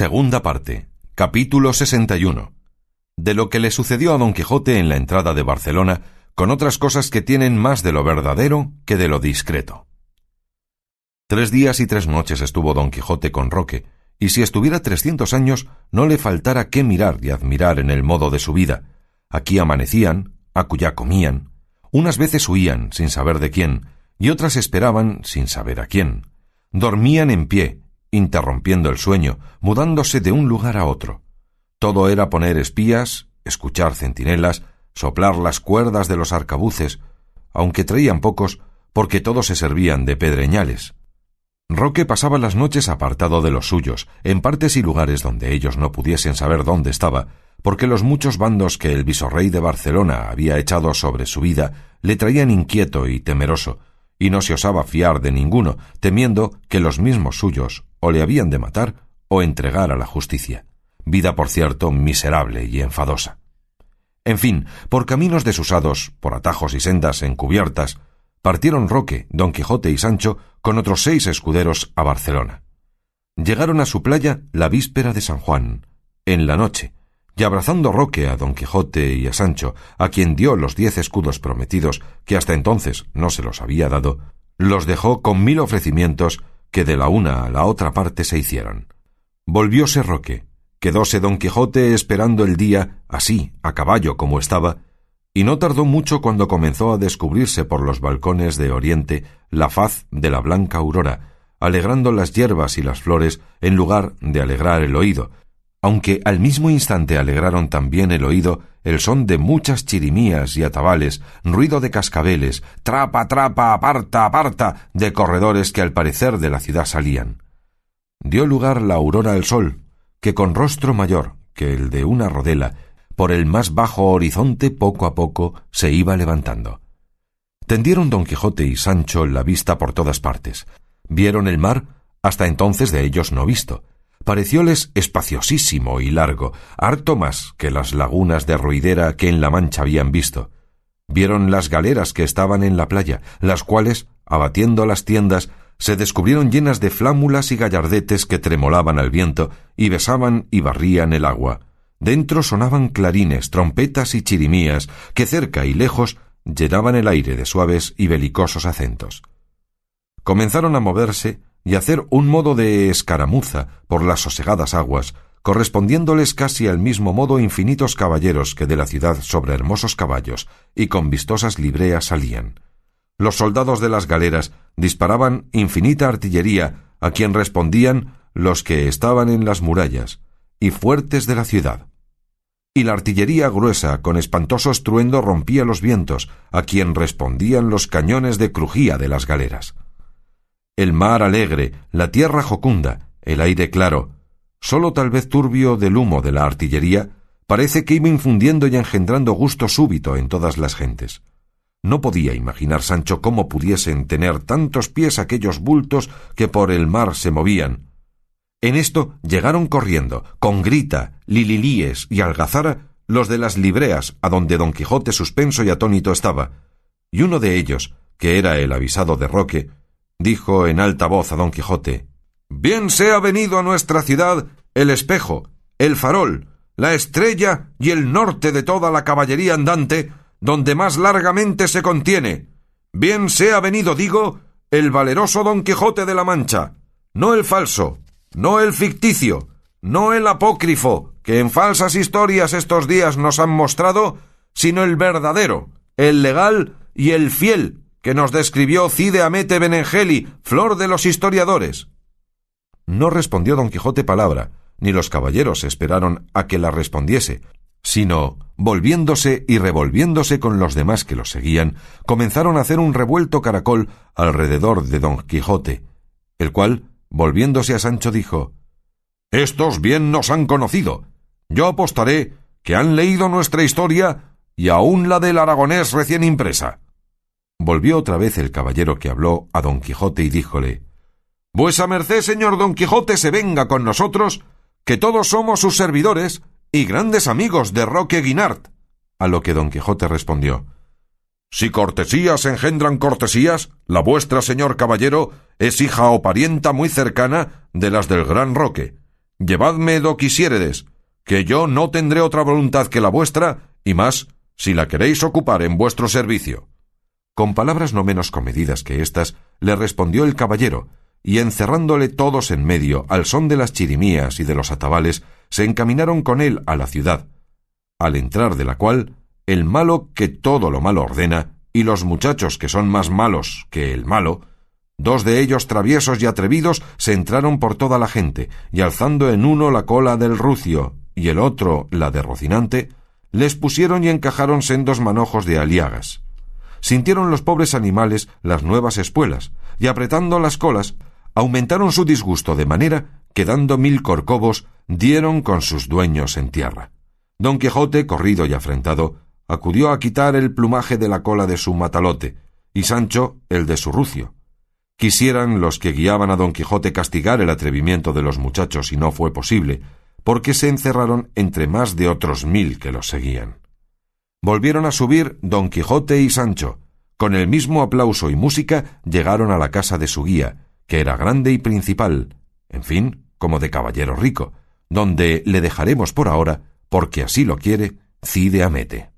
Segunda parte. Capítulo 61. De lo que le sucedió a Don Quijote en la entrada de Barcelona, con otras cosas que tienen más de lo verdadero que de lo discreto. Tres días y tres noches estuvo Don Quijote con Roque, y si estuviera trescientos años no le faltara qué mirar y admirar en el modo de su vida. Aquí amanecían, acullá comían, unas veces huían sin saber de quién, y otras esperaban sin saber a quién. Dormían en pie, interrumpiendo el sueño, mudándose de un lugar a otro. Todo era poner espías, escuchar centinelas, soplar las cuerdas de los arcabuces, aunque traían pocos, porque todos se servían de pedreñales. Roque pasaba las noches apartado de los suyos, en partes y lugares donde ellos no pudiesen saber dónde estaba, porque los muchos bandos que el visorrey de Barcelona había echado sobre su vida le traían inquieto y temeroso, y no se osaba fiar de ninguno, temiendo que los mismos suyos o le habían de matar o entregar a la justicia, vida por cierto miserable y enfadosa. En fin, por caminos desusados, por atajos y sendas encubiertas, partieron Roque, Don Quijote y Sancho con otros seis escuderos a Barcelona. Llegaron a su playa la víspera de San Juan, en la noche, y abrazando Roque a Don Quijote y a Sancho, a quien dio los diez escudos prometidos, que hasta entonces no se los había dado, los dejó con mil ofrecimientos que de la una a la otra parte se hicieron. Volvióse Roque, quedóse don Quijote esperando el día, así, a caballo como estaba, y no tardó mucho cuando comenzó a descubrirse por los balcones de Oriente la faz de la blanca aurora, alegrando las hierbas y las flores en lugar de alegrar el oído, aunque al mismo instante alegraron también el oído el son de muchas chirimías y atabales, ruido de cascabeles, trapa, trapa, aparta, aparta, de corredores que al parecer de la ciudad salían. Dio lugar la aurora al sol, que con rostro mayor que el de una rodela, por el más bajo horizonte poco a poco se iba levantando. Tendieron don Quijote y Sancho la vista por todas partes. Vieron el mar, hasta entonces de ellos no visto, parecióles espaciosísimo y largo, harto más que las lagunas de ruidera que en la Mancha habían visto. Vieron las galeras que estaban en la playa, las cuales, abatiendo las tiendas, se descubrieron llenas de flámulas y gallardetes que tremolaban al viento y besaban y barrían el agua. Dentro sonaban clarines, trompetas y chirimías, que cerca y lejos llenaban el aire de suaves y belicosos acentos. Comenzaron a moverse y hacer un modo de escaramuza por las sosegadas aguas, correspondiéndoles casi al mismo modo infinitos caballeros que de la ciudad sobre hermosos caballos y con vistosas libreas salían. Los soldados de las galeras disparaban infinita artillería, a quien respondían los que estaban en las murallas y fuertes de la ciudad. Y la artillería gruesa con espantoso estruendo rompía los vientos, a quien respondían los cañones de crujía de las galeras el mar alegre, la tierra jocunda, el aire claro, sólo tal vez turbio del humo de la artillería, parece que iba infundiendo y engendrando gusto súbito en todas las gentes. No podía imaginar Sancho cómo pudiesen tener tantos pies aquellos bultos que por el mar se movían. En esto llegaron corriendo, con grita, lililíes y algazara, los de las libreas, a donde don Quijote suspenso y atónito estaba, y uno de ellos, que era el avisado de Roque, dijo en alta voz a don Quijote Bien sea venido a nuestra ciudad el espejo, el farol, la estrella y el norte de toda la caballería andante, donde más largamente se contiene. Bien sea venido, digo, el valeroso don Quijote de la Mancha, no el falso, no el ficticio, no el apócrifo, que en falsas historias estos días nos han mostrado, sino el verdadero, el legal y el fiel, que nos describió Cide Amete Benengeli, flor de los historiadores. No respondió don Quijote palabra, ni los caballeros esperaron a que la respondiese, sino, volviéndose y revolviéndose con los demás que los seguían, comenzaron a hacer un revuelto caracol alrededor de don Quijote, el cual, volviéndose a Sancho, dijo Estos bien nos han conocido. Yo apostaré que han leído nuestra historia y aun la del aragonés recién impresa. Volvió otra vez el caballero que habló a don Quijote y díjole Vuesa merced, señor don Quijote, se venga con nosotros, que todos somos sus servidores y grandes amigos de Roque Guinart. A lo que don Quijote respondió Si cortesías engendran cortesías, la vuestra, señor caballero, es hija o parienta muy cercana de las del gran Roque, Llevadme do quisiéredes, que yo no tendré otra voluntad que la vuestra, y más, si la queréis ocupar en vuestro servicio. Con palabras no menos comedidas que éstas, le respondió el caballero, y encerrándole todos en medio, al son de las chirimías y de los atabales, se encaminaron con él a la ciudad, al entrar de la cual, el malo que todo lo malo ordena, y los muchachos que son más malos que el malo, dos de ellos traviesos y atrevidos se entraron por toda la gente, y alzando en uno la cola del rucio y el otro la de Rocinante, les pusieron y encajaron sendos manojos de aliagas. Sintieron los pobres animales las nuevas espuelas, y apretando las colas, aumentaron su disgusto de manera que dando mil corcovos dieron con sus dueños en tierra. Don Quijote, corrido y afrentado, acudió a quitar el plumaje de la cola de su matalote, y Sancho el de su rucio. Quisieran los que guiaban a don Quijote castigar el atrevimiento de los muchachos y no fue posible, porque se encerraron entre más de otros mil que los seguían. Volvieron a subir don Quijote y Sancho. Con el mismo aplauso y música llegaron a la casa de su guía, que era grande y principal, en fin, como de caballero rico, donde le dejaremos por ahora, porque así lo quiere Cide Amete.